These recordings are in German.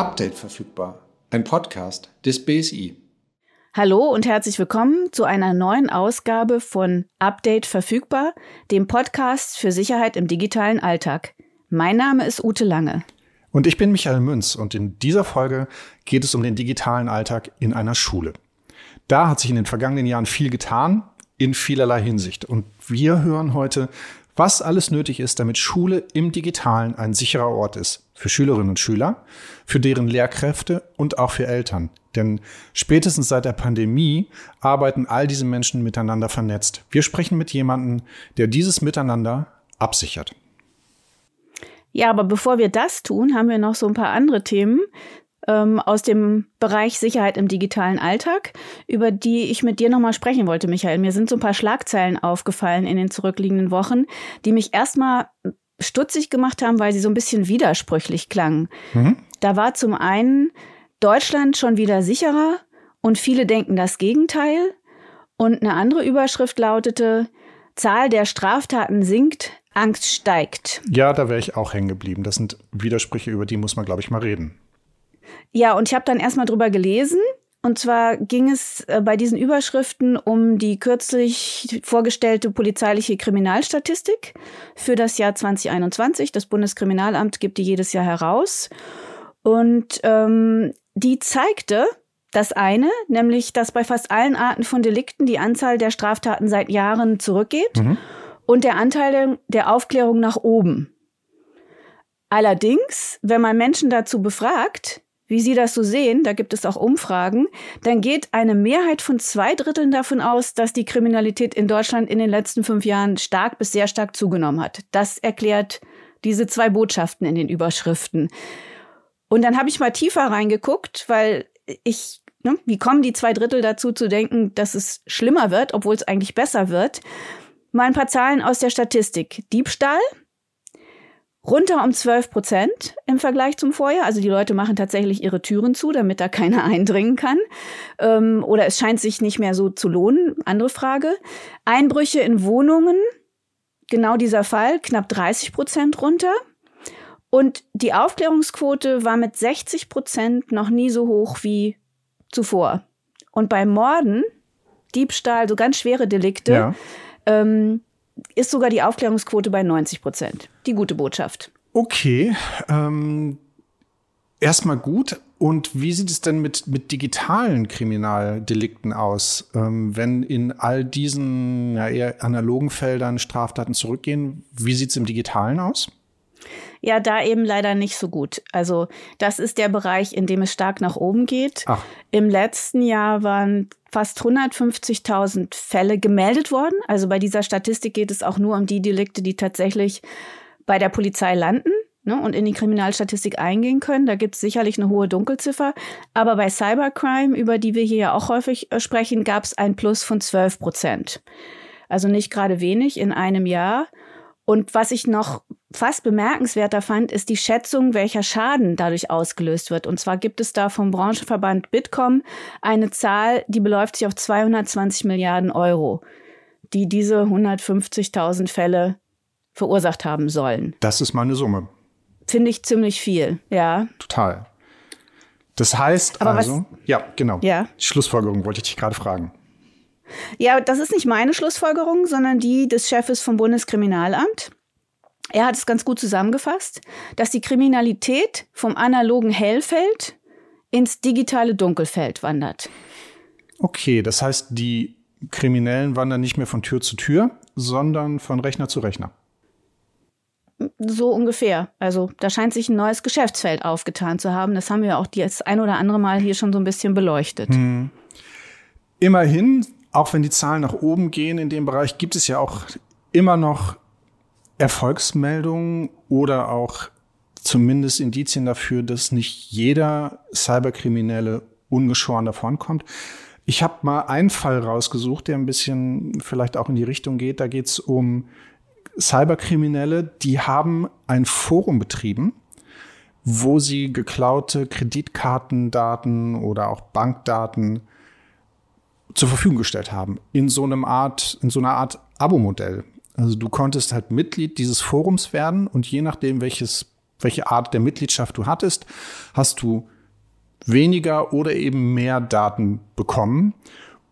Update verfügbar, ein Podcast des BSI. Hallo und herzlich willkommen zu einer neuen Ausgabe von Update verfügbar, dem Podcast für Sicherheit im digitalen Alltag. Mein Name ist Ute Lange. Und ich bin Michael Münz und in dieser Folge geht es um den digitalen Alltag in einer Schule. Da hat sich in den vergangenen Jahren viel getan, in vielerlei Hinsicht. Und wir hören heute, was alles nötig ist, damit Schule im digitalen ein sicherer Ort ist. Für Schülerinnen und Schüler, für deren Lehrkräfte und auch für Eltern. Denn spätestens seit der Pandemie arbeiten all diese Menschen miteinander vernetzt. Wir sprechen mit jemandem, der dieses Miteinander absichert. Ja, aber bevor wir das tun, haben wir noch so ein paar andere Themen ähm, aus dem Bereich Sicherheit im digitalen Alltag, über die ich mit dir nochmal sprechen wollte, Michael. Mir sind so ein paar Schlagzeilen aufgefallen in den zurückliegenden Wochen, die mich erstmal stutzig gemacht haben, weil sie so ein bisschen widersprüchlich klangen. Mhm. Da war zum einen Deutschland schon wieder sicherer und viele denken das Gegenteil. Und eine andere Überschrift lautete, Zahl der Straftaten sinkt, Angst steigt. Ja, da wäre ich auch hängen geblieben. Das sind Widersprüche, über die muss man, glaube ich, mal reden. Ja, und ich habe dann erstmal drüber gelesen. Und zwar ging es äh, bei diesen Überschriften um die kürzlich vorgestellte polizeiliche Kriminalstatistik für das Jahr 2021. Das Bundeskriminalamt gibt die jedes Jahr heraus. Und ähm, die zeigte das eine, nämlich, dass bei fast allen Arten von Delikten die Anzahl der Straftaten seit Jahren zurückgeht mhm. und der Anteil der Aufklärung nach oben. Allerdings, wenn man Menschen dazu befragt, wie Sie das so sehen, da gibt es auch Umfragen, dann geht eine Mehrheit von zwei Dritteln davon aus, dass die Kriminalität in Deutschland in den letzten fünf Jahren stark bis sehr stark zugenommen hat. Das erklärt diese zwei Botschaften in den Überschriften. Und dann habe ich mal tiefer reingeguckt, weil ich, ne, wie kommen die zwei Drittel dazu zu denken, dass es schlimmer wird, obwohl es eigentlich besser wird? Mal ein paar Zahlen aus der Statistik. Diebstahl runter um 12 Prozent im Vergleich zum Vorjahr. Also die Leute machen tatsächlich ihre Türen zu, damit da keiner eindringen kann. Ähm, oder es scheint sich nicht mehr so zu lohnen. Andere Frage. Einbrüche in Wohnungen. Genau dieser Fall, knapp 30 Prozent runter. Und die Aufklärungsquote war mit 60 Prozent noch nie so hoch wie zuvor. Und bei Morden, Diebstahl, so ganz schwere Delikte, ja. ähm, ist sogar die Aufklärungsquote bei 90 Prozent. Die gute Botschaft. Okay. Ähm, erstmal gut. Und wie sieht es denn mit, mit digitalen Kriminaldelikten aus? Ähm, wenn in all diesen ja, eher analogen Feldern Straftaten zurückgehen, wie sieht es im digitalen aus? Ja, da eben leider nicht so gut. Also das ist der Bereich, in dem es stark nach oben geht. Ach. Im letzten Jahr waren fast 150.000 Fälle gemeldet worden. Also bei dieser Statistik geht es auch nur um die Delikte, die tatsächlich bei der Polizei landen ne, und in die Kriminalstatistik eingehen können. Da gibt es sicherlich eine hohe Dunkelziffer. Aber bei Cybercrime, über die wir hier ja auch häufig äh, sprechen, gab es ein Plus von 12 Prozent. Also nicht gerade wenig in einem Jahr. Und was ich noch fast bemerkenswerter fand, ist die Schätzung, welcher Schaden dadurch ausgelöst wird. Und zwar gibt es da vom Branchenverband Bitkom eine Zahl, die beläuft sich auf 220 Milliarden Euro, die diese 150.000 Fälle verursacht haben sollen. Das ist meine Summe. Finde ich ziemlich viel, ja. Total. Das heißt Aber also, was, ja, genau. Ja. Schlussfolgerung wollte ich dich gerade fragen. Ja, das ist nicht meine Schlussfolgerung, sondern die des Chefes vom Bundeskriminalamt. Er hat es ganz gut zusammengefasst, dass die Kriminalität vom analogen Hellfeld ins digitale Dunkelfeld wandert. Okay, das heißt, die Kriminellen wandern nicht mehr von Tür zu Tür, sondern von Rechner zu Rechner. So ungefähr. Also da scheint sich ein neues Geschäftsfeld aufgetan zu haben. Das haben wir auch das ein oder andere Mal hier schon so ein bisschen beleuchtet. Hm. Immerhin auch wenn die Zahlen nach oben gehen in dem Bereich, gibt es ja auch immer noch Erfolgsmeldungen oder auch zumindest Indizien dafür, dass nicht jeder Cyberkriminelle ungeschoren davonkommt. Ich habe mal einen Fall rausgesucht, der ein bisschen vielleicht auch in die Richtung geht. Da geht es um Cyberkriminelle, die haben ein Forum betrieben, wo sie geklaute Kreditkartendaten oder auch Bankdaten zur Verfügung gestellt haben. In so einem Art, in so einer Art Abo-Modell. Also du konntest halt Mitglied dieses Forums werden und je nachdem, welches welche Art der Mitgliedschaft du hattest, hast du weniger oder eben mehr Daten bekommen.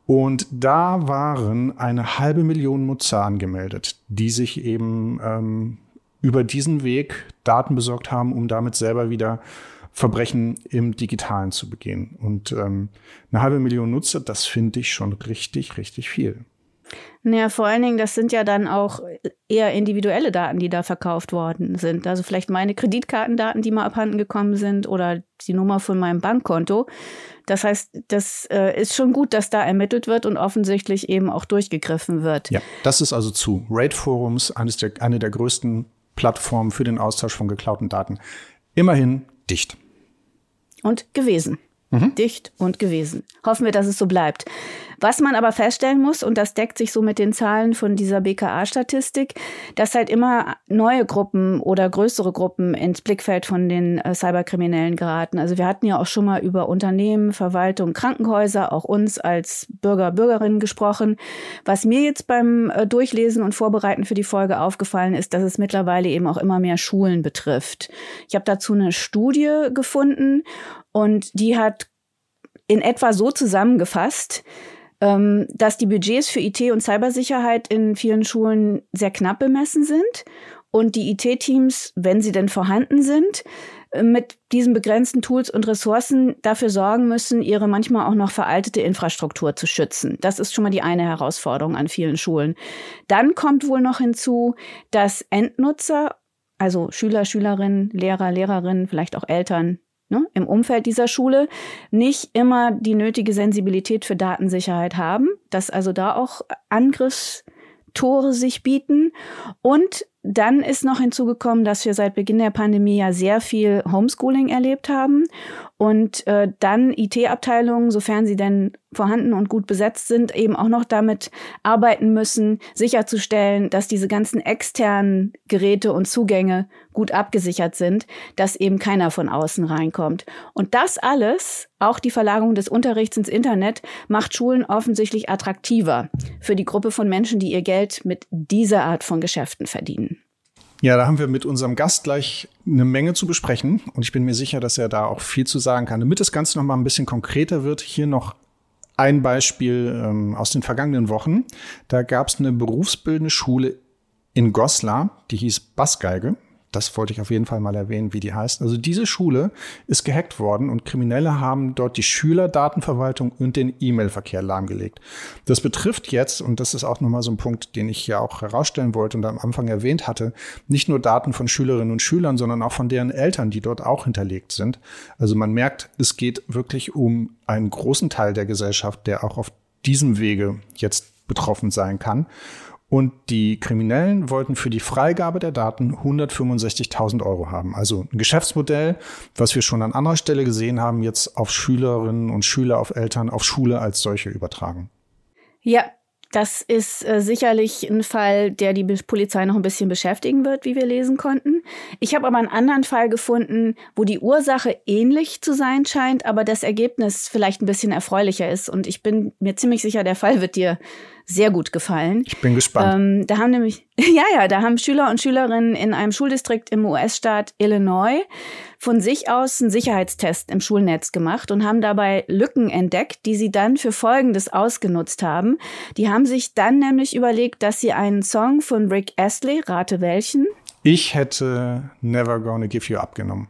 Und da waren eine halbe Million Nutzer angemeldet, die sich eben ähm, über diesen Weg Daten besorgt haben, um damit selber wieder Verbrechen im Digitalen zu begehen. Und ähm, eine halbe Million Nutzer, das finde ich schon richtig, richtig viel. Naja, vor allen Dingen, das sind ja dann auch eher individuelle Daten, die da verkauft worden sind. Also vielleicht meine Kreditkartendaten, die mal abhanden gekommen sind oder die Nummer von meinem Bankkonto. Das heißt, das äh, ist schon gut, dass da ermittelt wird und offensichtlich eben auch durchgegriffen wird. Ja, das ist also zu Raid Forums, eines der, eine der größten Plattformen für den Austausch von geklauten Daten. Immerhin dicht. Und gewesen. Mhm. Dicht und gewesen. Hoffen wir, dass es so bleibt. Was man aber feststellen muss, und das deckt sich so mit den Zahlen von dieser BKA-Statistik, dass halt immer neue Gruppen oder größere Gruppen ins Blickfeld von den äh, Cyberkriminellen geraten. Also wir hatten ja auch schon mal über Unternehmen, Verwaltung, Krankenhäuser, auch uns als Bürger, Bürgerinnen gesprochen. Was mir jetzt beim äh, Durchlesen und Vorbereiten für die Folge aufgefallen ist, dass es mittlerweile eben auch immer mehr Schulen betrifft. Ich habe dazu eine Studie gefunden und die hat in etwa so zusammengefasst, ähm, dass die Budgets für IT und Cybersicherheit in vielen Schulen sehr knapp bemessen sind und die IT-Teams, wenn sie denn vorhanden sind, äh, mit diesen begrenzten Tools und Ressourcen dafür sorgen müssen, ihre manchmal auch noch veraltete Infrastruktur zu schützen. Das ist schon mal die eine Herausforderung an vielen Schulen. Dann kommt wohl noch hinzu, dass Endnutzer, also Schüler, Schülerinnen, Lehrer, Lehrerinnen, vielleicht auch Eltern, ne, im Umfeld dieser Schule nicht immer die nötige Sensibilität für Datensicherheit haben, dass also da auch Angriffstore sich bieten. Und dann ist noch hinzugekommen, dass wir seit Beginn der Pandemie ja sehr viel Homeschooling erlebt haben und äh, dann IT-Abteilungen, sofern sie denn vorhanden und gut besetzt sind, eben auch noch damit arbeiten müssen, sicherzustellen, dass diese ganzen externen Geräte und Zugänge gut abgesichert sind, dass eben keiner von außen reinkommt. Und das alles, auch die Verlagerung des Unterrichts ins Internet, macht Schulen offensichtlich attraktiver für die Gruppe von Menschen, die ihr Geld mit dieser Art von Geschäften verdienen. Ja, da haben wir mit unserem Gast gleich eine Menge zu besprechen und ich bin mir sicher, dass er da auch viel zu sagen kann. Damit das Ganze noch mal ein bisschen konkreter wird, hier noch ein Beispiel ähm, aus den vergangenen Wochen. Da gab es eine berufsbildende Schule in Goslar, die hieß Bassgeige das wollte ich auf jeden Fall mal erwähnen, wie die heißt. Also diese Schule ist gehackt worden und Kriminelle haben dort die Schülerdatenverwaltung und den E-Mail-Verkehr lahmgelegt. Das betrifft jetzt, und das ist auch nochmal so ein Punkt, den ich ja auch herausstellen wollte und am Anfang erwähnt hatte, nicht nur Daten von Schülerinnen und Schülern, sondern auch von deren Eltern, die dort auch hinterlegt sind. Also man merkt, es geht wirklich um einen großen Teil der Gesellschaft, der auch auf diesem Wege jetzt betroffen sein kann. Und die Kriminellen wollten für die Freigabe der Daten 165.000 Euro haben. Also ein Geschäftsmodell, was wir schon an anderer Stelle gesehen haben, jetzt auf Schülerinnen und Schüler, auf Eltern, auf Schule als solche übertragen. Ja, das ist äh, sicherlich ein Fall, der die Polizei noch ein bisschen beschäftigen wird, wie wir lesen konnten. Ich habe aber einen anderen Fall gefunden, wo die Ursache ähnlich zu sein scheint, aber das Ergebnis vielleicht ein bisschen erfreulicher ist. Und ich bin mir ziemlich sicher, der Fall wird dir sehr gut gefallen. Ich bin gespannt. Ähm, da haben nämlich, ja, ja, da haben Schüler und Schülerinnen in einem Schuldistrikt im US-Staat Illinois von sich aus einen Sicherheitstest im Schulnetz gemacht und haben dabei Lücken entdeckt, die sie dann für Folgendes ausgenutzt haben. Die haben sich dann nämlich überlegt, dass sie einen Song von Rick Astley, rate welchen? Ich hätte Never Gonna Give You Up genommen.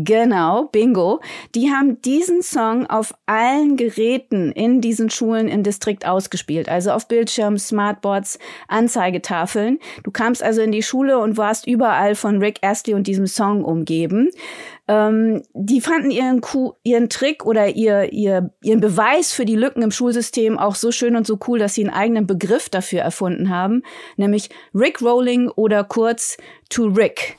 Genau, bingo. Die haben diesen Song auf allen Geräten in diesen Schulen im Distrikt ausgespielt. Also auf Bildschirmen, Smartboards, Anzeigetafeln. Du kamst also in die Schule und warst überall von Rick Astley und diesem Song umgeben. Ähm, die fanden ihren, ihren Trick oder ihr, ihr, ihren Beweis für die Lücken im Schulsystem auch so schön und so cool, dass sie einen eigenen Begriff dafür erfunden haben, nämlich Rick Rolling oder kurz To Rick.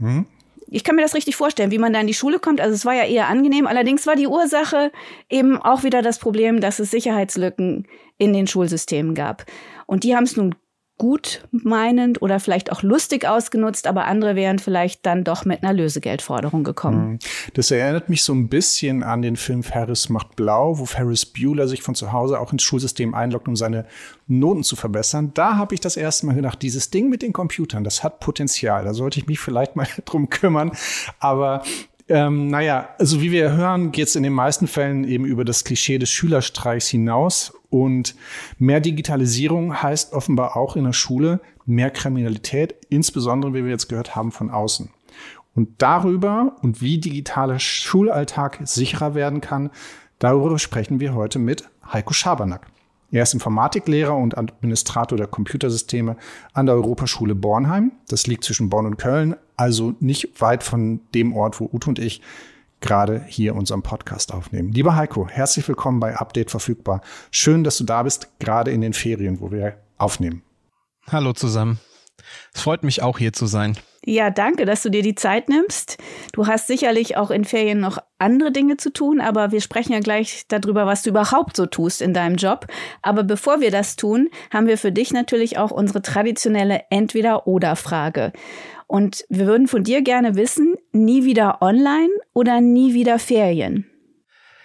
Mhm ich kann mir das richtig vorstellen, wie man da in die Schule kommt. Also es war ja eher angenehm. Allerdings war die Ursache eben auch wieder das Problem, dass es Sicherheitslücken in den Schulsystemen gab. Und die haben es nun gut meinend oder vielleicht auch lustig ausgenutzt, aber andere wären vielleicht dann doch mit einer Lösegeldforderung gekommen. Mhm. Das erinnert mich so ein bisschen an den Film Ferris macht blau, wo Ferris Bueller sich von zu Hause auch ins Schulsystem einloggt, um seine Noten zu verbessern. Da habe ich das erste Mal gedacht, dieses Ding mit den Computern, das hat Potenzial. Da sollte ich mich vielleicht mal drum kümmern. Aber ähm, naja, also wie wir hören, geht es in den meisten Fällen eben über das Klischee des Schülerstreichs hinaus. Und mehr Digitalisierung heißt offenbar auch in der Schule mehr Kriminalität, insbesondere, wie wir jetzt gehört haben, von außen. Und darüber und wie digitaler Schulalltag sicherer werden kann, darüber sprechen wir heute mit Heiko Schabernack. Er ist Informatiklehrer und Administrator der Computersysteme an der Europaschule Bornheim. Das liegt zwischen Bonn und Köln, also nicht weit von dem Ort, wo Ute und ich gerade hier unseren Podcast aufnehmen. Lieber Heiko, herzlich willkommen bei Update verfügbar. Schön, dass du da bist, gerade in den Ferien, wo wir aufnehmen. Hallo zusammen. Es freut mich auch hier zu sein. Ja, danke, dass du dir die Zeit nimmst. Du hast sicherlich auch in Ferien noch andere Dinge zu tun, aber wir sprechen ja gleich darüber, was du überhaupt so tust in deinem Job. Aber bevor wir das tun, haben wir für dich natürlich auch unsere traditionelle Entweder-Oder-Frage. Und wir würden von dir gerne wissen, nie wieder online oder nie wieder Ferien?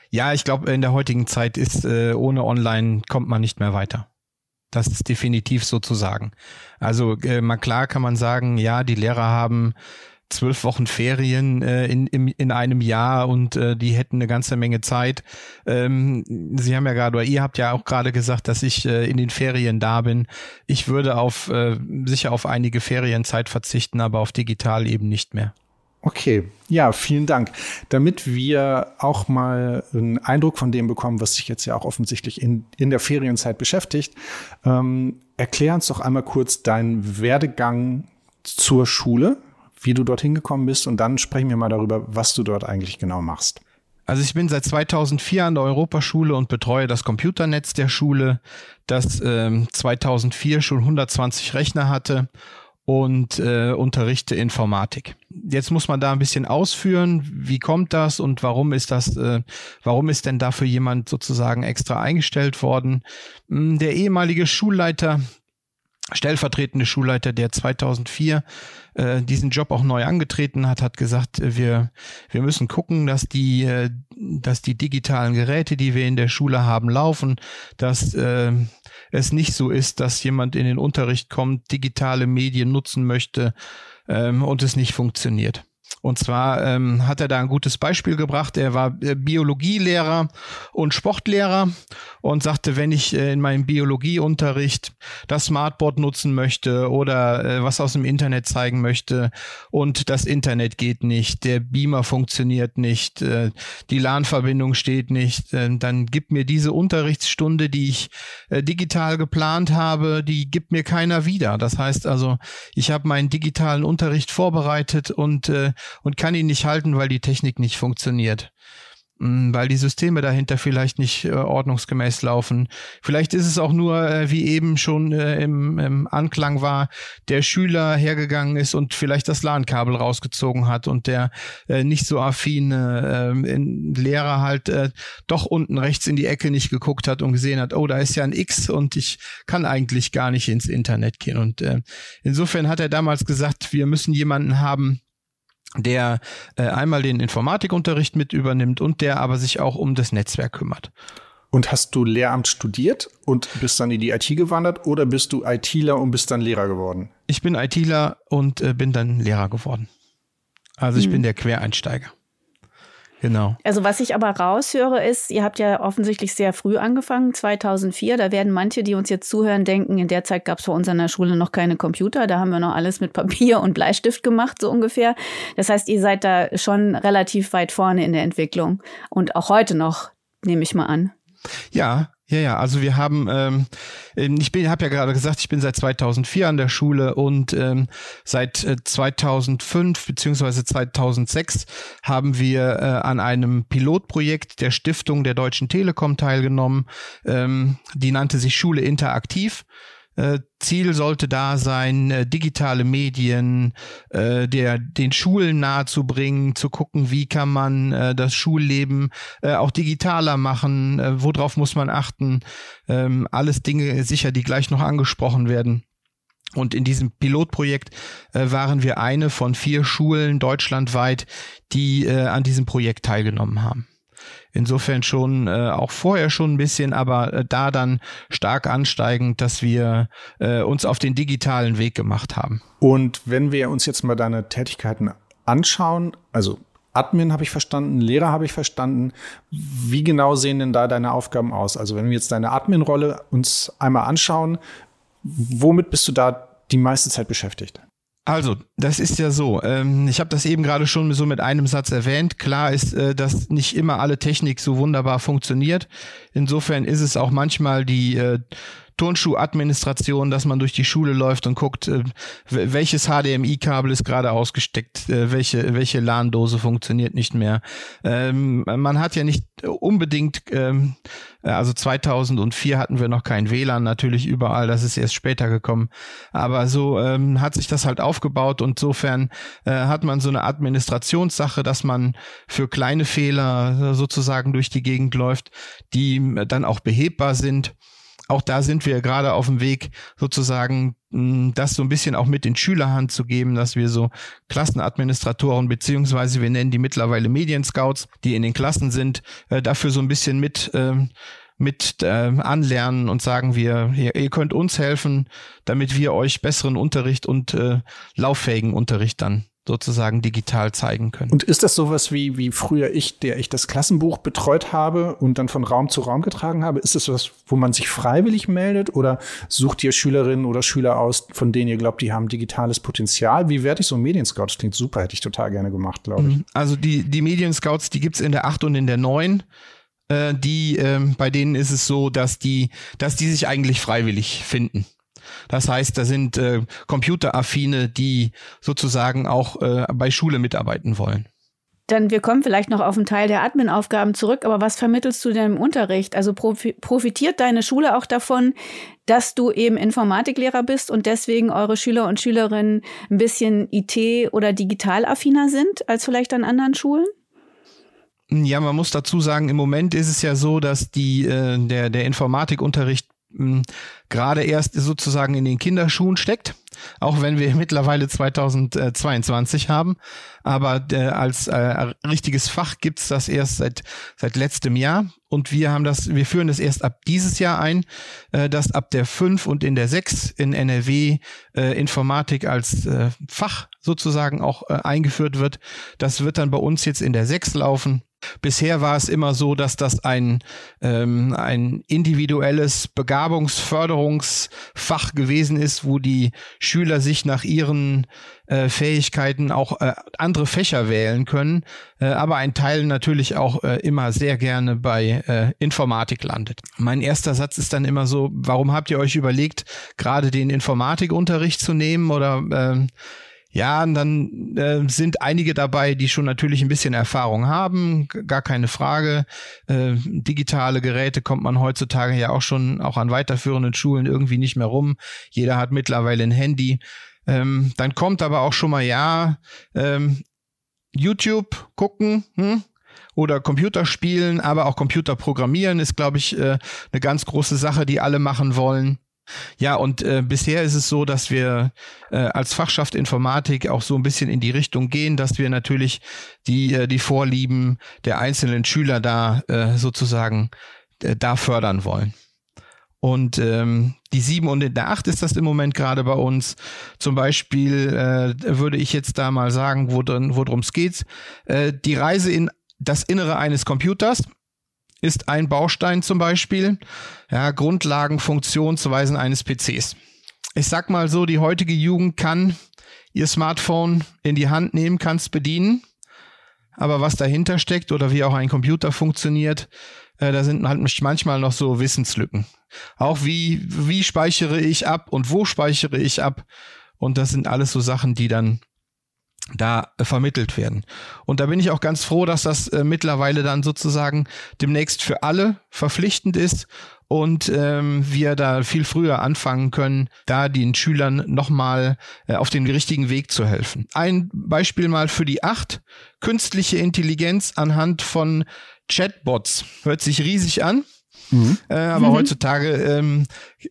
Ja, ich glaube, in der heutigen Zeit ist äh, ohne Online kommt man nicht mehr weiter. Das ist definitiv so zu sagen. Also äh, mal klar kann man sagen, ja, die Lehrer haben zwölf Wochen Ferien äh, in, in, in einem Jahr und äh, die hätten eine ganze Menge Zeit. Ähm, Sie haben ja gerade, oder ihr habt ja auch gerade gesagt, dass ich äh, in den Ferien da bin. Ich würde auf äh, sicher auf einige Ferienzeit verzichten, aber auf digital eben nicht mehr. Okay, ja, vielen Dank. Damit wir auch mal einen Eindruck von dem bekommen, was sich jetzt ja auch offensichtlich in, in der Ferienzeit beschäftigt, ähm, erklär uns doch einmal kurz deinen Werdegang zur Schule, wie du dorthin gekommen bist und dann sprechen wir mal darüber, was du dort eigentlich genau machst. Also ich bin seit 2004 an der Europaschule und betreue das Computernetz der Schule, das ähm, 2004 schon 120 Rechner hatte und äh, unterrichte Informatik. Jetzt muss man da ein bisschen ausführen, wie kommt das und warum ist das, äh, warum ist denn dafür jemand sozusagen extra eingestellt worden? Hm, der ehemalige Schulleiter, stellvertretende Schulleiter, der 2004 äh, diesen Job auch neu angetreten hat, hat gesagt, äh, wir wir müssen gucken, dass die äh, dass die digitalen Geräte, die wir in der Schule haben, laufen, dass äh, es nicht so ist, dass jemand in den Unterricht kommt, digitale Medien nutzen möchte ähm, und es nicht funktioniert. Und zwar ähm, hat er da ein gutes Beispiel gebracht. Er war äh, Biologielehrer und Sportlehrer und sagte, wenn ich äh, in meinem Biologieunterricht das Smartboard nutzen möchte oder äh, was aus dem Internet zeigen möchte und das Internet geht nicht, der Beamer funktioniert nicht, äh, die LAN-Verbindung steht nicht, äh, dann gibt mir diese Unterrichtsstunde, die ich äh, digital geplant habe, die gibt mir keiner wieder. Das heißt also, ich habe meinen digitalen Unterricht vorbereitet und äh, und kann ihn nicht halten, weil die Technik nicht funktioniert. Mm, weil die Systeme dahinter vielleicht nicht äh, ordnungsgemäß laufen. Vielleicht ist es auch nur, äh, wie eben schon äh, im, im Anklang war, der Schüler hergegangen ist und vielleicht das LAN-Kabel rausgezogen hat und der nicht so affine äh, Lehrer halt doch unten rechts in die Ecke nicht geguckt hat und gesehen hat, oh, da ist ja ein X und ich kann eigentlich gar nicht ins Internet gehen. Und insofern hat er damals gesagt, wir müssen jemanden haben, der äh, einmal den Informatikunterricht mit übernimmt und der aber sich auch um das Netzwerk kümmert. Und hast du Lehramt studiert und bist dann in die IT gewandert oder bist du ITler und bist dann Lehrer geworden? Ich bin ITler und äh, bin dann Lehrer geworden. Also ich hm. bin der Quereinsteiger. Genau. Also was ich aber raushöre ist, ihr habt ja offensichtlich sehr früh angefangen, 2004. Da werden manche, die uns jetzt zuhören, denken, in der Zeit gab es bei uns an der Schule noch keine Computer. Da haben wir noch alles mit Papier und Bleistift gemacht, so ungefähr. Das heißt, ihr seid da schon relativ weit vorne in der Entwicklung. Und auch heute noch, nehme ich mal an. Ja, ja, ja, also wir haben, ähm, ähm ich bin, habe ja gerade gesagt, ich bin seit 2004 an der Schule und ähm, seit äh, 2005 beziehungsweise 2006 haben wir äh, an einem Pilotprojekt der Stiftung der Deutschen Telekom teilgenommen. Ähm, die nannte sich Schule Interaktiv. Äh, Ziel sollte da sein, äh, digitale Medien äh, der den Schulen nahezubringen, zu gucken, wie kann man das Schulleben auch digitaler machen, worauf muss man achten. Ähm, alles Dinge sicher, die gleich noch angesprochen werden. Und in diesem Pilotprojekt waren wir eine von vier Schulen deutschlandweit, die an diesem Projekt teilgenommen haben. Insofern schon äh, auch vorher schon ein bisschen, aber äh, da dann stark ansteigend, dass wir äh, uns auf den digitalen Weg gemacht haben. Und wenn wir uns jetzt mal deine Tätigkeiten anschauen, also Admin habe ich verstanden, Lehrer habe ich verstanden. Wie genau sehen denn da deine Aufgaben aus? Also wenn wir jetzt deine Admin-Rolle uns einmal anschauen, womit bist du da die meiste Zeit beschäftigt? Also, das ist ja so. Ähm, ich habe das eben gerade schon so mit einem Satz erwähnt. Klar ist, äh, dass nicht immer alle Technik so wunderbar funktioniert. Insofern ist es auch manchmal die äh, Turnschuh-Administration, dass man durch die Schule läuft und guckt, äh, welches HDMI-Kabel ist gerade ausgesteckt, äh, welche, welche LAN-Dose funktioniert nicht mehr. Ähm, man hat ja nicht unbedingt, ähm, also 2004 hatten wir noch kein WLAN natürlich überall, das ist erst später gekommen. Aber so ähm, hat sich das halt aufgebaut und insofern äh, hat man so eine Administrationssache, dass man für kleine Fehler sozusagen durch die Gegend läuft, die dann auch behebbar sind auch da sind wir gerade auf dem Weg, sozusagen das so ein bisschen auch mit in Schülerhand zu geben, dass wir so Klassenadministratoren beziehungsweise wir nennen die mittlerweile Medienscouts, die in den Klassen sind, äh, dafür so ein bisschen mit äh, mit äh, anlernen und sagen wir, ihr, ihr, könnt uns helfen, damit wir euch besseren Unterricht und äh, lauffähigen Unterricht dann sozusagen digital zeigen können. Und ist das sowas wie, wie früher ich, der ich das Klassenbuch betreut habe und dann von Raum zu Raum getragen habe? Ist das was, wo man sich freiwillig meldet oder sucht ihr Schülerinnen oder Schüler aus, von denen ihr glaubt, die haben digitales Potenzial? Wie werde ich so ein Medienscout? Das klingt super, hätte ich total gerne gemacht, glaube ich. Mhm. Also die, die Medienscouts, die gibt's in der acht und in der neun äh, die, äh, bei denen ist es so, dass die, dass die sich eigentlich freiwillig finden. Das heißt, da sind äh, Computeraffine, die sozusagen auch äh, bei Schule mitarbeiten wollen. Dann wir kommen vielleicht noch auf einen Teil der Admin-Aufgaben zurück, aber was vermittelst du denn im Unterricht? Also profitiert deine Schule auch davon, dass du eben Informatiklehrer bist und deswegen eure Schüler und Schülerinnen ein bisschen IT- oder digitalaffiner sind als vielleicht an anderen Schulen? Ja, man muss dazu sagen, im Moment ist es ja so, dass die, äh, der, der Informatikunterricht gerade erst sozusagen in den Kinderschuhen steckt, auch wenn wir mittlerweile 2022 haben. Aber äh, als äh, richtiges Fach gibt's das erst seit, seit letztem Jahr. Und wir haben das, wir führen das erst ab dieses Jahr ein, äh, dass ab der 5 und in der 6 in NRW äh, Informatik als äh, Fach sozusagen auch äh, eingeführt wird. Das wird dann bei uns jetzt in der 6 laufen. Bisher war es immer so, dass das ein, ähm, ein individuelles Begabungsförderungsfach gewesen ist, wo die Schüler sich nach ihren äh, Fähigkeiten auch äh, andere Fächer wählen können, äh, aber ein Teil natürlich auch äh, immer sehr gerne bei äh, Informatik landet. Mein erster Satz ist dann immer so, warum habt ihr euch überlegt, gerade den Informatikunterricht zu nehmen oder äh, ja, und dann äh, sind einige dabei, die schon natürlich ein bisschen Erfahrung haben, gar keine Frage. Äh, digitale Geräte kommt man heutzutage ja auch schon auch an weiterführenden Schulen irgendwie nicht mehr rum. Jeder hat mittlerweile ein Handy. Ähm, dann kommt aber auch schon mal, ja, ähm, YouTube gucken, hm? oder Computerspielen, aber auch Computer programmieren ist, glaube ich, äh, eine ganz große Sache, die alle machen wollen. Ja, und äh, bisher ist es so, dass wir äh, als Fachschaft Informatik auch so ein bisschen in die Richtung gehen, dass wir natürlich die, äh, die Vorlieben der einzelnen Schüler da äh, sozusagen äh, da fördern wollen. Und ähm, die sieben und in der acht ist das im Moment gerade bei uns. Zum Beispiel äh, würde ich jetzt da mal sagen, worum es geht. Äh, die Reise in das Innere eines Computers ist ein Baustein zum Beispiel. Ja, Grundlagen, Funktionsweisen eines PCs. Ich sag mal so, die heutige Jugend kann ihr Smartphone in die Hand nehmen, kann es bedienen. Aber was dahinter steckt oder wie auch ein Computer funktioniert, äh, da sind halt manchmal noch so Wissenslücken. Auch wie, wie speichere ich ab und wo speichere ich ab? Und das sind alles so Sachen, die dann da äh, vermittelt werden. Und da bin ich auch ganz froh, dass das äh, mittlerweile dann sozusagen demnächst für alle verpflichtend ist und ähm, wir da viel früher anfangen können, da den Schülern nochmal äh, auf den richtigen Weg zu helfen. Ein Beispiel mal für die acht. Künstliche Intelligenz anhand von Chatbots. Hört sich riesig an. Mhm. Äh, aber mhm. heutzutage ähm,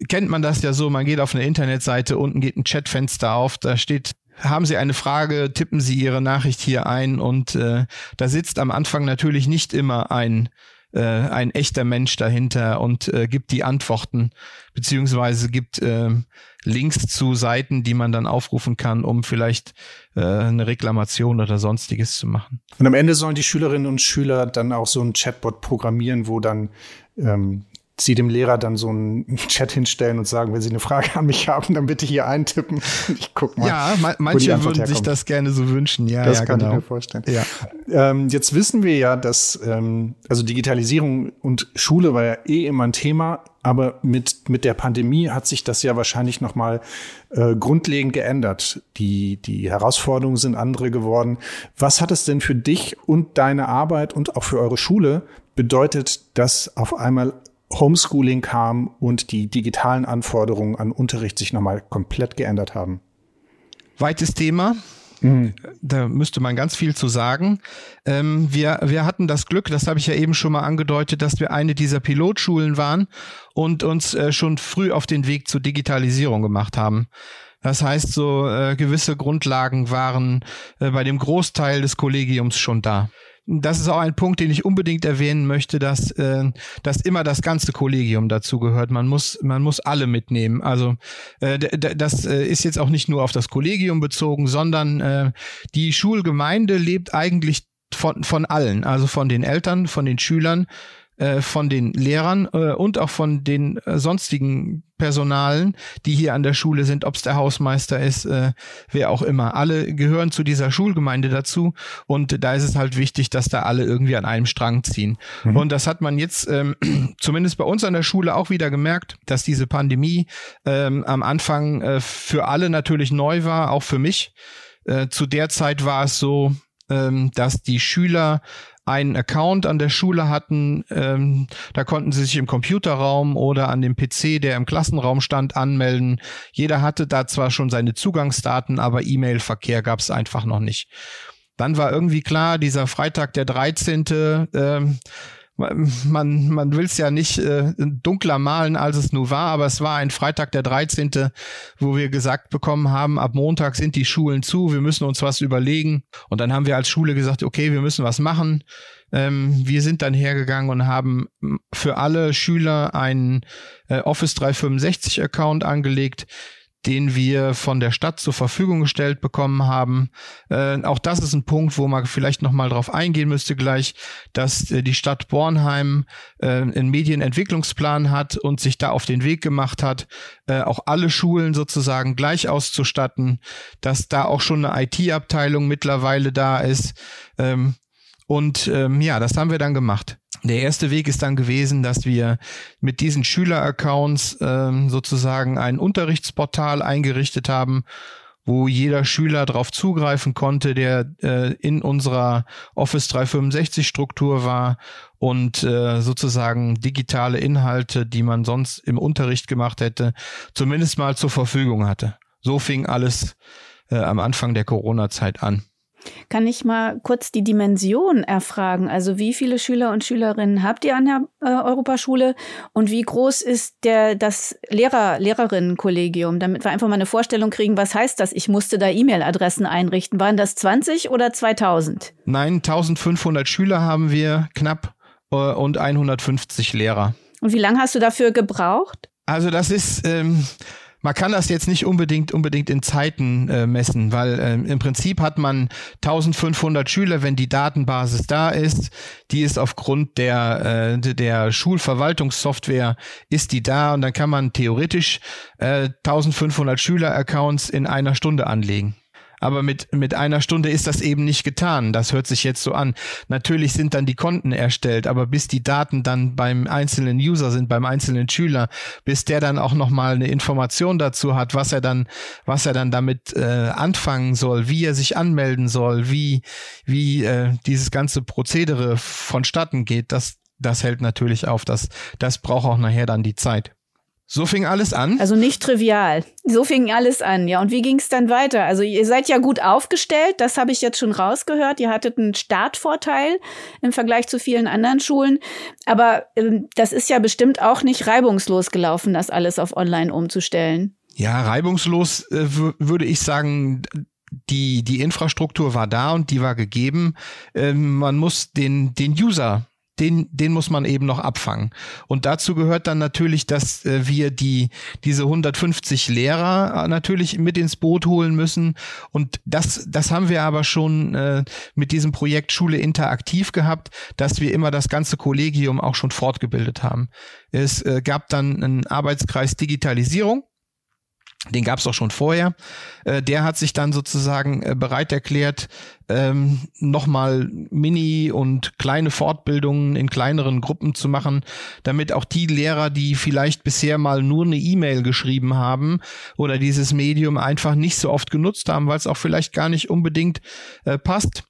kennt man das ja so, man geht auf eine Internetseite, unten geht ein Chatfenster auf, da steht haben Sie eine Frage, tippen Sie Ihre Nachricht hier ein und äh, da sitzt am Anfang natürlich nicht immer ein äh, ein echter Mensch dahinter und äh, gibt die Antworten beziehungsweise gibt äh, Links zu Seiten, die man dann aufrufen kann, um vielleicht äh, eine Reklamation oder sonstiges zu machen. Und am Ende sollen die Schülerinnen und Schüler dann auch so ein Chatbot programmieren, wo dann ähm, sie dem Lehrer dann so einen Chat hinstellen und sagen, wenn sie eine Frage an mich haben, dann bitte hier eintippen. Ich guck mal. Ja, ma manche würden herkommt. sich das gerne so wünschen. Ja, das ja, kann genau. ich mir vorstellen. Ja. Ähm, jetzt wissen wir ja, dass ähm, also Digitalisierung und Schule war ja eh immer ein Thema, aber mit mit der Pandemie hat sich das ja wahrscheinlich noch mal äh, grundlegend geändert. Die die Herausforderungen sind andere geworden. Was hat es denn für dich und deine Arbeit und auch für eure Schule bedeutet, dass auf einmal Homeschooling kam und die digitalen Anforderungen an Unterricht sich nochmal komplett geändert haben. Weites Thema. Mhm. Da müsste man ganz viel zu sagen. Ähm, wir, wir hatten das Glück, das habe ich ja eben schon mal angedeutet, dass wir eine dieser Pilotschulen waren und uns äh, schon früh auf den Weg zur Digitalisierung gemacht haben. Das heißt, so äh, gewisse Grundlagen waren äh, bei dem Großteil des Kollegiums schon da das ist auch ein Punkt, den ich unbedingt erwähnen möchte, dass, äh, dass immer das ganze Kollegium dazu gehört. Man muss, man muss alle mitnehmen. Also äh, das äh, ist jetzt auch nicht nur auf das Kollegium bezogen, sondern äh, die Schulgemeinde lebt eigentlich von, von allen, also von den Eltern, von den Schülern, äh, von den Lehrern äh, und auch von den äh, sonstigen Personalen, die hier an der Schule sind, ob es der Hausmeister ist, äh, wer auch immer. Alle gehören zu dieser Schulgemeinde dazu und da ist es halt wichtig, dass da alle irgendwie an einem Strang ziehen. Mhm. Und das hat man jetzt ähm, zumindest bei uns an der Schule auch wieder gemerkt, dass diese Pandemie ähm, am Anfang äh, für alle natürlich neu war, auch für mich. Zu der Zeit war es so, ähm, dass die Schüler einen Account an der Schule hatten. Ähm, da konnten sie sich im Computerraum oder an dem PC, der im Klassenraum stand, anmelden. Jeder hatte da zwar schon seine Zugangsdaten, aber E-Mail-Verkehr gab es einfach noch nicht. Dann war irgendwie klar, dieser Freitag der 13. Ähm, man, man will es ja nicht äh, dunkler malen, als es nur war, aber es war ein Freitag der 13., wo wir gesagt bekommen haben, ab Montag sind die Schulen zu, wir müssen uns was überlegen. Und dann haben wir als Schule gesagt, okay, wir müssen was machen. Ähm, wir sind dann hergegangen und haben für alle Schüler einen äh, Office 365 Account angelegt, den wir von der Stadt zur Verfügung gestellt bekommen haben. Äh, auch das ist ein Punkt, wo man vielleicht noch mal drauf eingehen müsste gleich, dass äh, die Stadt Bornheim äh, einen Medienentwicklungsplan hat und sich da auf den Weg gemacht hat, äh, auch alle Schulen sozusagen gleich auszustatten, dass da auch schon eine IT-Abteilung mittlerweile da ist. Ähm, und ähm, ja, das haben wir dann gemacht. Der erste Weg ist dann gewesen, dass wir mit diesen Schüler-Accounts ähm, sozusagen ein Unterrichtsportal eingerichtet haben, wo jeder Schüler darauf zugreifen konnte, der äh, in unserer Office 365 Struktur war und äh, sozusagen digitale Inhalte, die man sonst im Unterricht gemacht hätte, zumindest mal zur Verfügung hatte. So fing alles äh, am Anfang der Corona-Zeit an. Kann ich mal kurz die Dimension erfragen? Also wie viele Schüler und Schülerinnen habt ihr an der äh, Europaschule und wie groß ist der, das Lehrer, Lehrerinnenkollegium, damit wir einfach mal eine Vorstellung kriegen, was heißt das? Ich musste da E-Mail-Adressen einrichten. Waren das 20 oder 2000? Nein, 1500 Schüler haben wir knapp äh, und 150 Lehrer. Und wie lange hast du dafür gebraucht? Also das ist, ähm, man kann das jetzt nicht unbedingt unbedingt in Zeiten äh, messen, weil äh, im Prinzip hat man 1500 Schüler, wenn die Datenbasis da ist, die ist aufgrund der äh, der Schulverwaltungssoftware ist die da und dann kann man theoretisch äh, 1500 Schüler Accounts in einer Stunde anlegen. Aber mit, mit einer Stunde ist das eben nicht getan. Das hört sich jetzt so an. Natürlich sind dann die Konten erstellt, aber bis die Daten dann beim einzelnen User sind, beim einzelnen Schüler, bis der dann auch nochmal eine Information dazu hat, was er dann, was er dann damit äh, anfangen soll, wie er sich anmelden soll, wie, wie äh, dieses ganze Prozedere vonstatten geht, das, das hält natürlich auf. Das, das braucht auch nachher dann die Zeit. So fing alles an. Also nicht trivial. So fing alles an, ja. Und wie ging es dann weiter? Also ihr seid ja gut aufgestellt, das habe ich jetzt schon rausgehört. Ihr hattet einen Startvorteil im Vergleich zu vielen anderen Schulen. Aber ähm, das ist ja bestimmt auch nicht reibungslos gelaufen, das alles auf Online umzustellen. Ja, reibungslos äh, würde ich sagen, die, die Infrastruktur war da und die war gegeben. Ähm, man muss den, den User den, den muss man eben noch abfangen. Und dazu gehört dann natürlich, dass äh, wir die, diese 150 Lehrer äh, natürlich mit ins Boot holen müssen. Und das, das haben wir aber schon äh, mit diesem Projekt Schule interaktiv gehabt, dass wir immer das ganze Kollegium auch schon fortgebildet haben. Es äh, gab dann einen Arbeitskreis Digitalisierung den gab es auch schon vorher. Äh, der hat sich dann sozusagen äh, bereit erklärt, ähm, nochmal Mini- und kleine Fortbildungen in kleineren Gruppen zu machen, damit auch die Lehrer, die vielleicht bisher mal nur eine E-Mail geschrieben haben oder dieses Medium einfach nicht so oft genutzt haben, weil es auch vielleicht gar nicht unbedingt äh, passt,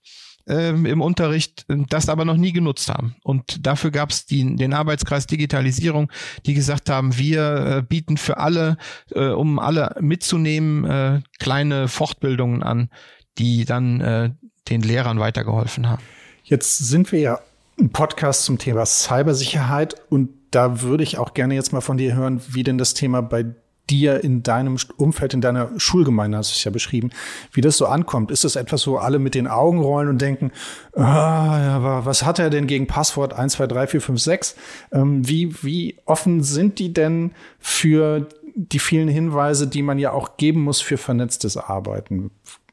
ähm, im Unterricht äh, das aber noch nie genutzt haben. Und dafür gab es den Arbeitskreis Digitalisierung, die gesagt haben, wir äh, bieten für alle, äh, um alle mitzunehmen, äh, kleine Fortbildungen an, die dann äh, den Lehrern weitergeholfen haben. Jetzt sind wir ja ein Podcast zum Thema Cybersicherheit und da würde ich auch gerne jetzt mal von dir hören, wie denn das Thema bei dir in deinem Umfeld, in deiner Schulgemeinde, hast du es ja beschrieben, wie das so ankommt. Ist das etwas, wo alle mit den Augen rollen und denken, ah, aber was hat er denn gegen Passwort 1, 2, 3, 4, 5, 6? Ähm, wie, wie offen sind die denn für die vielen Hinweise, die man ja auch geben muss für vernetztes Arbeiten?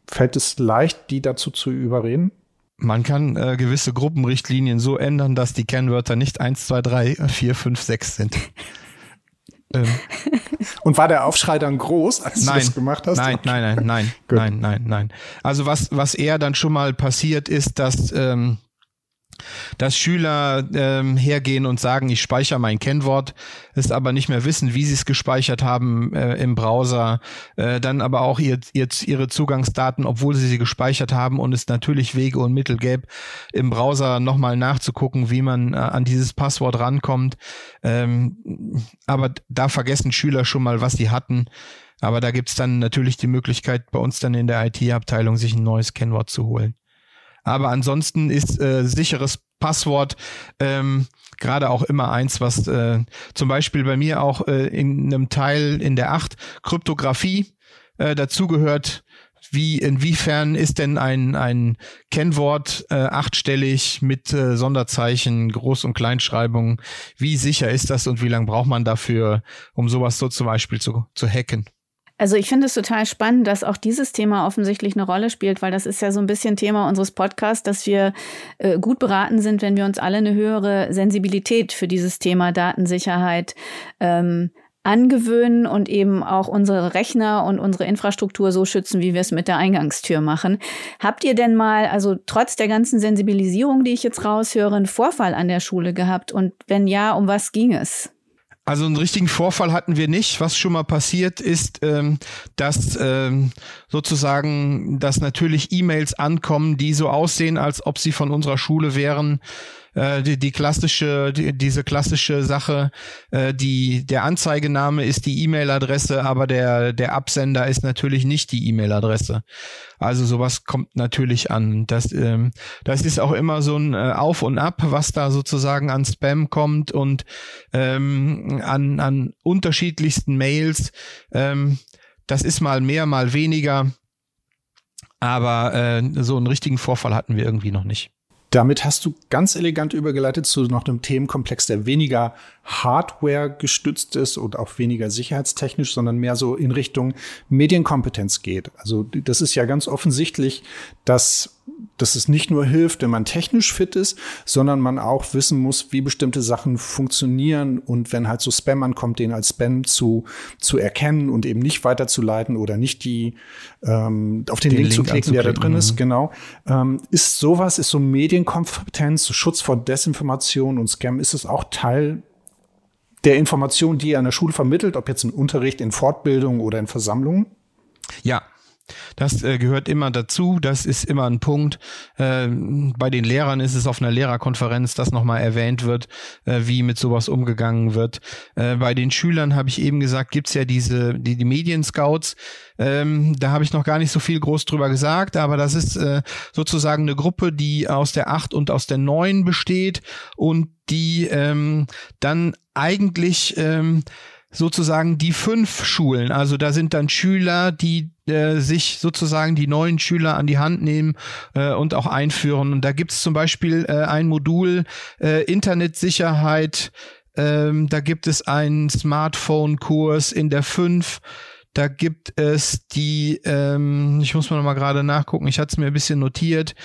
Fällt es leicht, die dazu zu überreden? Man kann äh, gewisse Gruppenrichtlinien so ändern, dass die Kennwörter nicht 1, 2, 3, 4, 5, 6 sind. Ähm. Und war der Aufschrei dann groß, als nein, du das gemacht hast? Nein, nein, nein, nein, nein, nein, nein. Also was, was eher dann schon mal passiert ist, dass ähm, dass Schüler ähm, hergehen und sagen, ich speichere mein Kennwort, es aber nicht mehr wissen, wie sie es gespeichert haben äh, im Browser, äh, dann aber auch ihr, ihr, ihre Zugangsdaten, obwohl sie sie gespeichert haben und es natürlich Wege und Mittel gäbe, im Browser nochmal nachzugucken, wie man äh, an dieses Passwort rankommt. Ähm, aber da vergessen Schüler schon mal, was sie hatten. Aber da gibt's dann natürlich die Möglichkeit, bei uns dann in der IT-Abteilung sich ein neues Kennwort zu holen. Aber ansonsten ist äh, sicheres Passwort ähm, gerade auch immer eins, was äh, zum Beispiel bei mir auch äh, in einem Teil in der 8 Kryptographie äh, dazugehört. Wie, inwiefern ist denn ein, ein Kennwort äh, achtstellig mit äh, Sonderzeichen, Groß- und Kleinschreibung? Wie sicher ist das und wie lange braucht man dafür, um sowas so zum Beispiel zu, zu hacken? Also ich finde es total spannend, dass auch dieses Thema offensichtlich eine Rolle spielt, weil das ist ja so ein bisschen Thema unseres Podcasts, dass wir äh, gut beraten sind, wenn wir uns alle eine höhere Sensibilität für dieses Thema Datensicherheit ähm, angewöhnen und eben auch unsere Rechner und unsere Infrastruktur so schützen, wie wir es mit der Eingangstür machen. Habt ihr denn mal, also trotz der ganzen Sensibilisierung, die ich jetzt raushöre, einen Vorfall an der Schule gehabt? Und wenn ja, um was ging es? Also einen richtigen Vorfall hatten wir nicht. Was schon mal passiert ist, ähm, dass ähm, sozusagen, dass natürlich E-Mails ankommen, die so aussehen, als ob sie von unserer Schule wären äh, die, die klassische, die, diese klassische Sache, äh, die, der Anzeigename ist die E-Mail-Adresse, aber der, der Absender ist natürlich nicht die E-Mail-Adresse. Also sowas kommt natürlich an. Das, ähm, das ist auch immer so ein äh, Auf und Ab, was da sozusagen an Spam kommt und ähm, an, an unterschiedlichsten Mails. Ähm, das ist mal mehr, mal weniger. Aber äh, so einen richtigen Vorfall hatten wir irgendwie noch nicht. Damit hast du ganz elegant übergeleitet zu noch einem Themenkomplex, der weniger Hardware gestützt ist und auch weniger sicherheitstechnisch, sondern mehr so in Richtung Medienkompetenz geht. Also das ist ja ganz offensichtlich, dass dass es nicht nur hilft, wenn man technisch fit ist, sondern man auch wissen muss, wie bestimmte Sachen funktionieren und wenn halt so Spam ankommt, den als Spam zu, zu erkennen und eben nicht weiterzuleiten oder nicht die ähm, auf den, den Link, Link, zu klicken, der da drin ist, mhm. genau. Ähm, ist sowas, ist so Medienkompetenz, so Schutz vor Desinformation und Scam, ist es auch Teil der Information, die ihr an der Schule vermittelt, ob jetzt im Unterricht, in Fortbildung oder in Versammlungen? Ja, Das äh, gehört immer dazu, das ist immer ein Punkt. Äh, bei den Lehrern ist es auf einer Lehrerkonferenz, dass nochmal erwähnt wird, äh, wie mit sowas umgegangen wird. Äh, bei den Schülern habe ich eben gesagt, gibt's ja diese, die, die Medienscouts. Ähm, da habe ich noch gar nicht so viel groß drüber gesagt, aber das ist äh, sozusagen eine Gruppe, die aus der acht und aus der neun besteht und die ähm, dann eigentlich ähm, sozusagen die fünf Schulen. Also da sind dann Schüler, die äh, sich sozusagen die neuen Schüler an die Hand nehmen äh, und auch einführen. Und da gibt es zum Beispiel äh, ein Modul äh, Internetsicherheit. Ähm, da gibt es einen Smartphone-Kurs in der fünf. Da gibt es die, ähm, ich muss mal noch mal gerade nachgucken, ich hatte es mir ein bisschen notiert,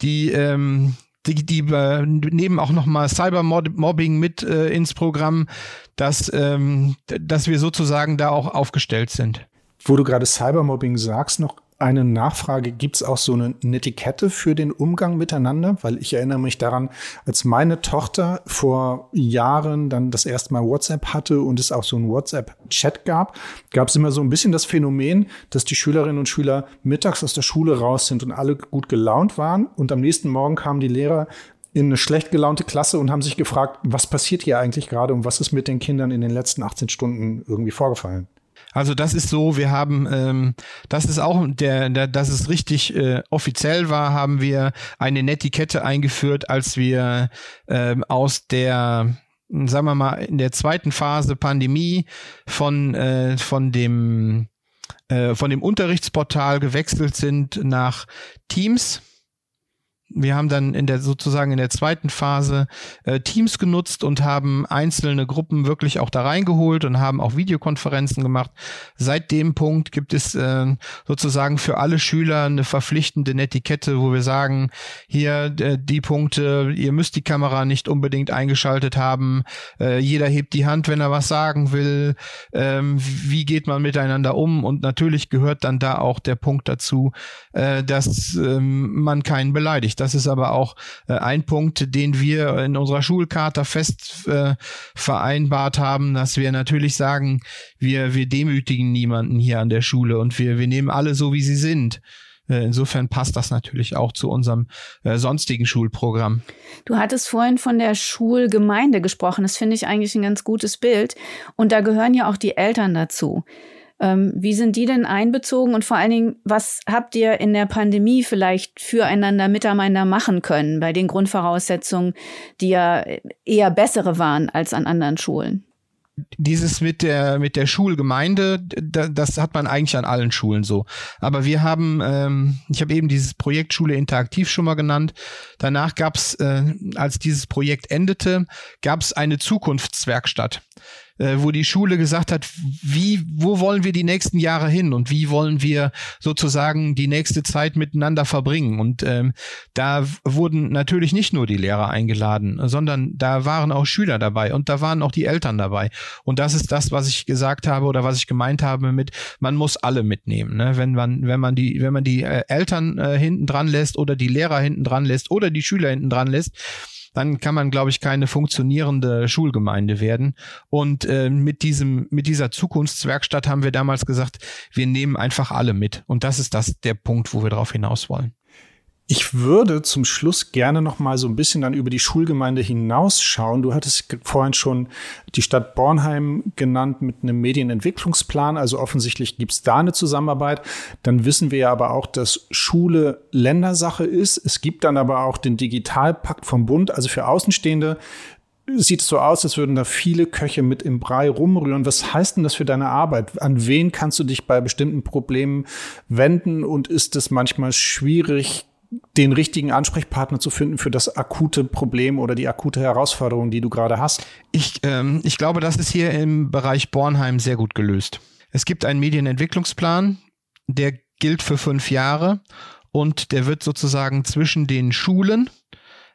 die ähm, die, die äh, nehmen auch nochmal Cybermobbing mit äh, ins Programm, dass, ähm, dass wir sozusagen da auch aufgestellt sind. Wo du gerade Cybermobbing sagst, noch eine Nachfrage. Gibt es auch so eine Netiquette für den Umgang miteinander? Weil ich erinnere mich daran, als meine Tochter vor Jahren dann das erste Mal WhatsApp hatte und es auch so einen WhatsApp-Chat gab, gab es immer so ein bisschen das Phänomen, dass die Schülerinnen und Schüler mittags aus der Schule raus sind und alle gut gelaunt waren und am nächsten Morgen kamen die Lehrer in eine schlecht gelaunte Klasse und haben sich gefragt, was passiert hier eigentlich gerade und was ist mit den Kindern in den letzten 18 Stunden irgendwie vorgefallen? Also das ist so, wir haben, ähm, das ist auch der, der dass es richtig äh, offiziell war, haben wir eine Netiquette eingeführt, als wir ähm, aus der sagen wir mal, in der zweiten Phase Pandemie von, äh, von dem äh, von dem Unterrichtsportal gewechselt sind nach Teams wir haben dann in der sozusagen in der zweiten Phase äh, Teams genutzt und haben einzelne Gruppen wirklich auch da reingeholt und haben auch Videokonferenzen gemacht. Seit dem Punkt gibt es äh, sozusagen für alle Schüler eine verpflichtende Netiquette, wo wir sagen, hier äh, die Punkte, ihr müsst die Kamera nicht unbedingt eingeschaltet haben, äh, jeder hebt die Hand, wenn er was sagen will, ähm, wie geht man miteinander um? Und natürlich gehört dann da auch der Punkt dazu, äh, dass ähm, man keinen beleidigt das ist aber auch äh, ein Punkt, den wir in unserer Schulkarte fest äh, vereinbart haben, dass wir natürlich sagen, wir, wir demütigen niemanden hier an der Schule und wir, wir nehmen alle so, wie sie sind. Äh, insofern passt das natürlich auch zu unserem äh, sonstigen Schulprogramm. Du hattest vorhin von der Schulgemeinde gesprochen. Das finde ich eigentlich ein ganz gutes Bild. Und da gehören ja auch die Eltern dazu. Ähm, wie sind die denn einbezogen und vor allen Dingen, was habt ihr in der Pandemie vielleicht füreinander miteinander machen können bei den Grundvoraussetzungen, die ja eher bessere waren als an anderen Schulen? dieses mit der mit der Schulgemeinde, das hat man eigentlich an allen Schulen so. Aber wir haben, ähm, ich habe eben dieses Projekt Schule interaktiv schon mal genannt. Danach gab es, äh, als dieses Projekt endete, gab es eine Zukunftswerkstatt äh, wo die Schule gesagt hat, wie, wo wollen wir die nächsten Jahre hin und wie wollen wir sozusagen die nächste Zeit miteinander verbringen. Und ähm, da wurden natürlich nicht nur die Lehrer eingeladen, sondern da waren auch Schüler dabei und da waren auch die Eltern dabei. Und das ist das, was ich gesagt habe oder was ich gemeint habe mit, man muss alle mitnehmen. Ne? Wenn man, wenn man die, wenn man die äh, Eltern äh, hinten dran lässt oder die Lehrer hinten dran lässt oder die Schüler hinten dran lässt, dann kann man, glaube ich, keine funktionierende Schulgemeinde werden. Und äh, mit diesem, mit dieser Zukunftswerkstatt haben wir damals gesagt, wir nehmen einfach alle mit. Und das ist das der Punkt, wo wir darauf hinaus wollen. Ich würde zum Schluss gerne noch mal so ein bisschen dann über die Schulgemeinde hinausschauen. Du hattest vorhin schon die Stadt Bornheim genannt mit einem Medienentwicklungsplan. Also offensichtlich gibt es da eine Zusammenarbeit. Dann wissen wir ja aber auch, dass Schule Ländersache ist. Es gibt dann aber auch den Digitalpakt vom Bund. Also für Außenstehende sieht es so aus, als würden da viele Köche mit im Brei rumrühren. Was heißt denn das für deine Arbeit? An wen kannst du dich bei bestimmten Problemen wenden? Und ist es manchmal schwierig, den richtigen Ansprechpartner zu finden für das akute Problem oder die akute Herausforderung, die du gerade hast? Ich, ähm, ich glaube, das ist hier im Bereich Bornheim sehr gut gelöst. Es gibt einen Medienentwicklungsplan, der gilt für fünf Jahre und der wird sozusagen zwischen den Schulen,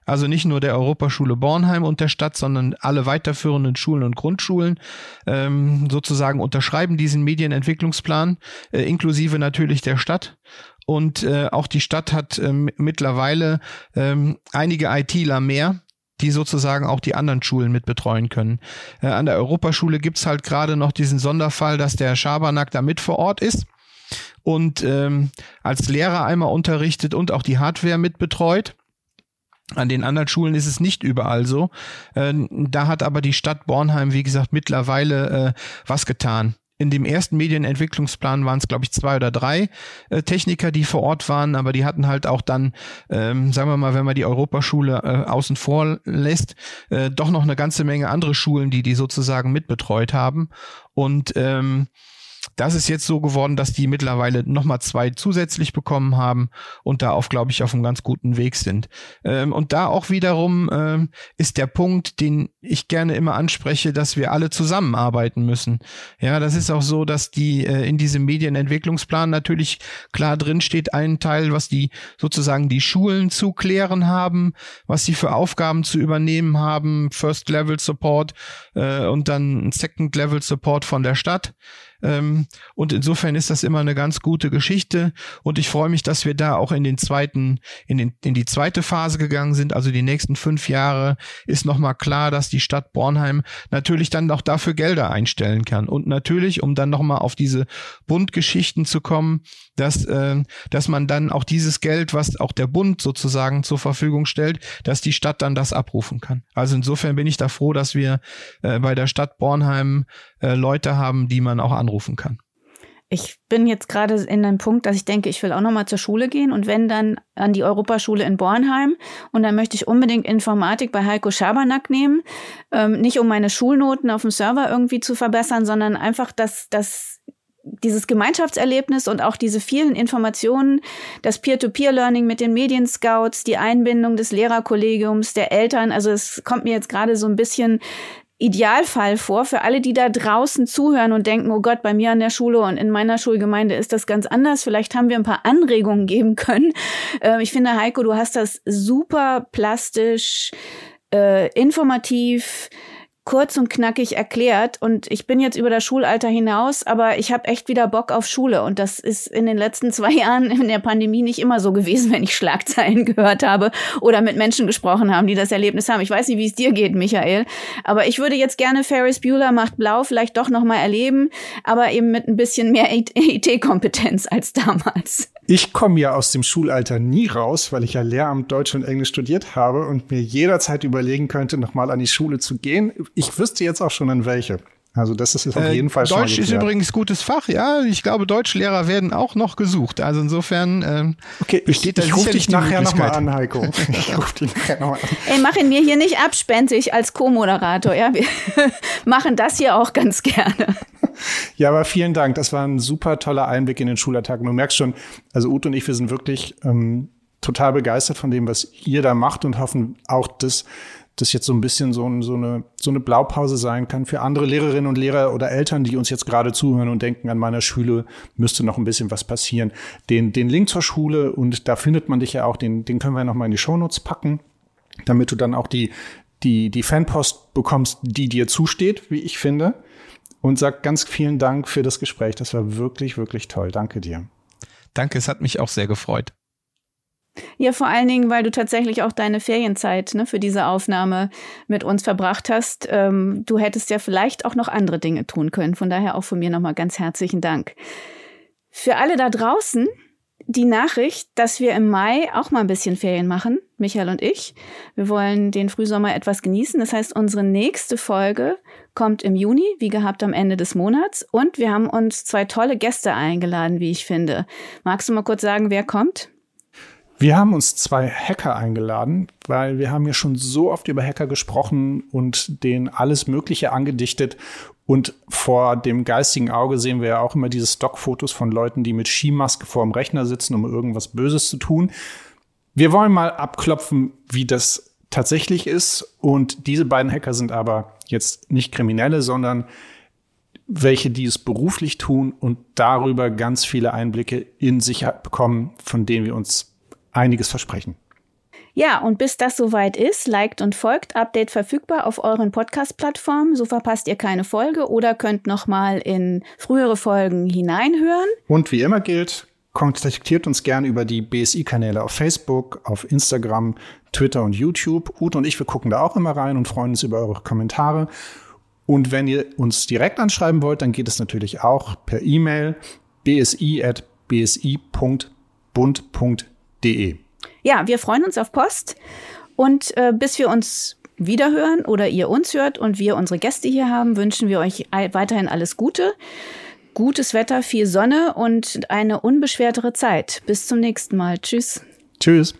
also nicht nur der Europaschule Bornheim und der Stadt, sondern alle weiterführenden Schulen und Grundschulen ähm, sozusagen unterschreiben diesen Medienentwicklungsplan, äh, inklusive natürlich der Stadt. Und äh, auch die Stadt hat ähm, mittlerweile ähm, einige ITler mehr, die sozusagen auch die anderen Schulen mit betreuen können. Äh, an der Europaschule gibt's halt gerade noch diesen Sonderfall, dass der Schabernack da mit vor Ort ist und ähm, als Lehrer einmal unterrichtet und auch die Hardware mitbetreut. An den anderen Schulen ist es nicht überall so. Äh, da hat aber die Stadt Bornheim, wie gesagt, mittlerweile äh, was getan. In dem ersten Medienentwicklungsplan waren es, glaube ich, zwei oder drei äh, Techniker, die vor Ort waren, aber die hatten halt auch dann, ähm, sagen wir mal, wenn man die Europaschule äh, außen vor lässt, äh, doch noch eine ganze Menge andere Schulen, die die sozusagen mitbetreut haben. Und ähm, das ist jetzt so geworden, dass die mittlerweile nochmal zwei zusätzlich bekommen haben und da auch, glaube ich, auf einem ganz guten Weg sind. Ähm, und da auch wiederum ähm, ist der Punkt, den ich gerne immer anspreche, dass wir alle zusammenarbeiten müssen. Ja, das ist auch so, dass die äh, in diesem Medienentwicklungsplan natürlich klar drin steht, ein Teil, was die sozusagen die Schulen zu klären haben, was sie für Aufgaben zu übernehmen haben, First Level Support äh, und dann Second Level Support von der Stadt. Ähm, und insofern ist das immer eine ganz gute Geschichte. Und ich freue mich, dass wir da auch in den zweiten, in, den, in die zweite Phase gegangen sind. Also die nächsten fünf Jahre ist nochmal klar, dass die Stadt Bornheim natürlich dann auch dafür Gelder einstellen kann. Und natürlich, um dann nochmal auf diese Bundgeschichten zu kommen, dass, äh, dass man dann auch dieses Geld, was auch der Bund sozusagen zur Verfügung stellt, dass die Stadt dann das abrufen kann. Also insofern bin ich da froh, dass wir äh, bei der Stadt Bornheim äh, Leute haben, die man auch anrufen kann. Ich bin jetzt gerade in einem Punkt, dass ich denke, ich will auch noch mal zur Schule gehen und wenn dann an die Europaschule in Bornheim und dann möchte ich unbedingt Informatik bei Heiko Schabernack nehmen, ähm, nicht um meine Schulnoten auf dem Server irgendwie zu verbessern, sondern einfach, dass, dass dieses Gemeinschaftserlebnis und auch diese vielen Informationen, das Peer-to-Peer-Learning mit den Medienscouts, die Einbindung des Lehrerkollegiums, der Eltern, also es kommt mir jetzt gerade so ein bisschen Idealfall vor für alle, die da draußen zuhören und denken, oh Gott, bei mir an der Schule und in meiner Schulgemeinde ist das ganz anders. Vielleicht haben wir ein paar Anregungen geben können. Äh, ich finde, Heiko, du hast das super plastisch, äh, informativ, kurz und knackig erklärt und ich bin jetzt über das Schulalter hinaus, aber ich habe echt wieder Bock auf Schule und das ist in den letzten zwei Jahren in der Pandemie nicht immer so gewesen, wenn ich Schlagzeilen gehört habe oder mit Menschen gesprochen haben, die das Erlebnis haben. Ich weiß nicht, wie es dir geht, Michael, aber ich würde jetzt gerne Ferris Bueller macht blau vielleicht doch noch mal erleben, aber eben mit ein bisschen mehr IT-Kompetenz als damals. Ich komme ja aus dem Schulalter nie raus, weil ich ja Lehramt Deutsch und Englisch studiert habe und mir jederzeit überlegen könnte, nochmal an die Schule zu gehen. Ich wüsste jetzt auch schon an welche. Also das ist auf äh, jeden Fall schon Deutsch ist übrigens gutes Fach, ja. Ich glaube, Deutschlehrer werden auch noch gesucht. Also insofern ähm, okay, besteht ich, da ich rufe dich nachher nochmal an, Heiko. Ich rufe dich nachher nochmal an. Ey, mach ihn mir hier nicht abspenstig als Co-Moderator, ja. Wir machen das hier auch ganz gerne. Ja, aber vielen Dank. Das war ein super toller Einblick in den Schulalltag. Und du merkst schon, also Ute und ich, wir sind wirklich ähm, total begeistert von dem, was ihr da macht und hoffen auch, dass das jetzt so ein bisschen so, so, eine, so eine Blaupause sein kann für andere Lehrerinnen und Lehrer oder Eltern, die uns jetzt gerade zuhören und denken, an meiner Schule müsste noch ein bisschen was passieren. Den, den Link zur Schule und da findet man dich ja auch, den, den können wir noch mal in die Shownotes packen, damit du dann auch die, die, die Fanpost bekommst, die dir zusteht, wie ich finde und sag ganz vielen Dank für das Gespräch. Das war wirklich, wirklich toll. Danke dir. Danke, es hat mich auch sehr gefreut. Ja, vor allen Dingen, weil du tatsächlich auch deine Ferienzeit ne, für diese Aufnahme mit uns verbracht hast. Ähm, du hättest ja vielleicht auch noch andere Dinge tun können. Von daher auch von mir nochmal ganz herzlichen Dank. Für alle da draußen, die Nachricht, dass wir im Mai auch mal ein bisschen Ferien machen, Michael und ich. Wir wollen den Frühsommer etwas genießen. Das heißt, unsere nächste Folge kommt im Juni, wie gehabt am Ende des Monats. Und wir haben uns zwei tolle Gäste eingeladen, wie ich finde. Magst du mal kurz sagen, wer kommt? Wir haben uns zwei Hacker eingeladen, weil wir haben ja schon so oft über Hacker gesprochen und denen alles Mögliche angedichtet. Und vor dem geistigen Auge sehen wir ja auch immer diese Stockfotos von Leuten, die mit Skimaske vor dem Rechner sitzen, um irgendwas Böses zu tun. Wir wollen mal abklopfen, wie das tatsächlich ist. Und diese beiden Hacker sind aber jetzt nicht Kriminelle, sondern welche, die es beruflich tun und darüber ganz viele Einblicke in Sicherheit bekommen, von denen wir uns einiges versprechen. Ja, und bis das soweit ist, liked und folgt. Update verfügbar auf euren Podcast-Plattformen. So verpasst ihr keine Folge oder könnt nochmal in frühere Folgen hineinhören. Und wie immer gilt, kontaktiert uns gerne über die BSI-Kanäle auf Facebook, auf Instagram, Twitter und YouTube. Ute und ich, wir gucken da auch immer rein und freuen uns über eure Kommentare. Und wenn ihr uns direkt anschreiben wollt, dann geht es natürlich auch per E-Mail bsi at bsi.bund.de. Ja, wir freuen uns auf Post und äh, bis wir uns wiederhören oder ihr uns hört und wir unsere Gäste hier haben, wünschen wir euch weiterhin alles Gute. Gutes Wetter, viel Sonne und eine unbeschwertere Zeit. Bis zum nächsten Mal. Tschüss. Tschüss.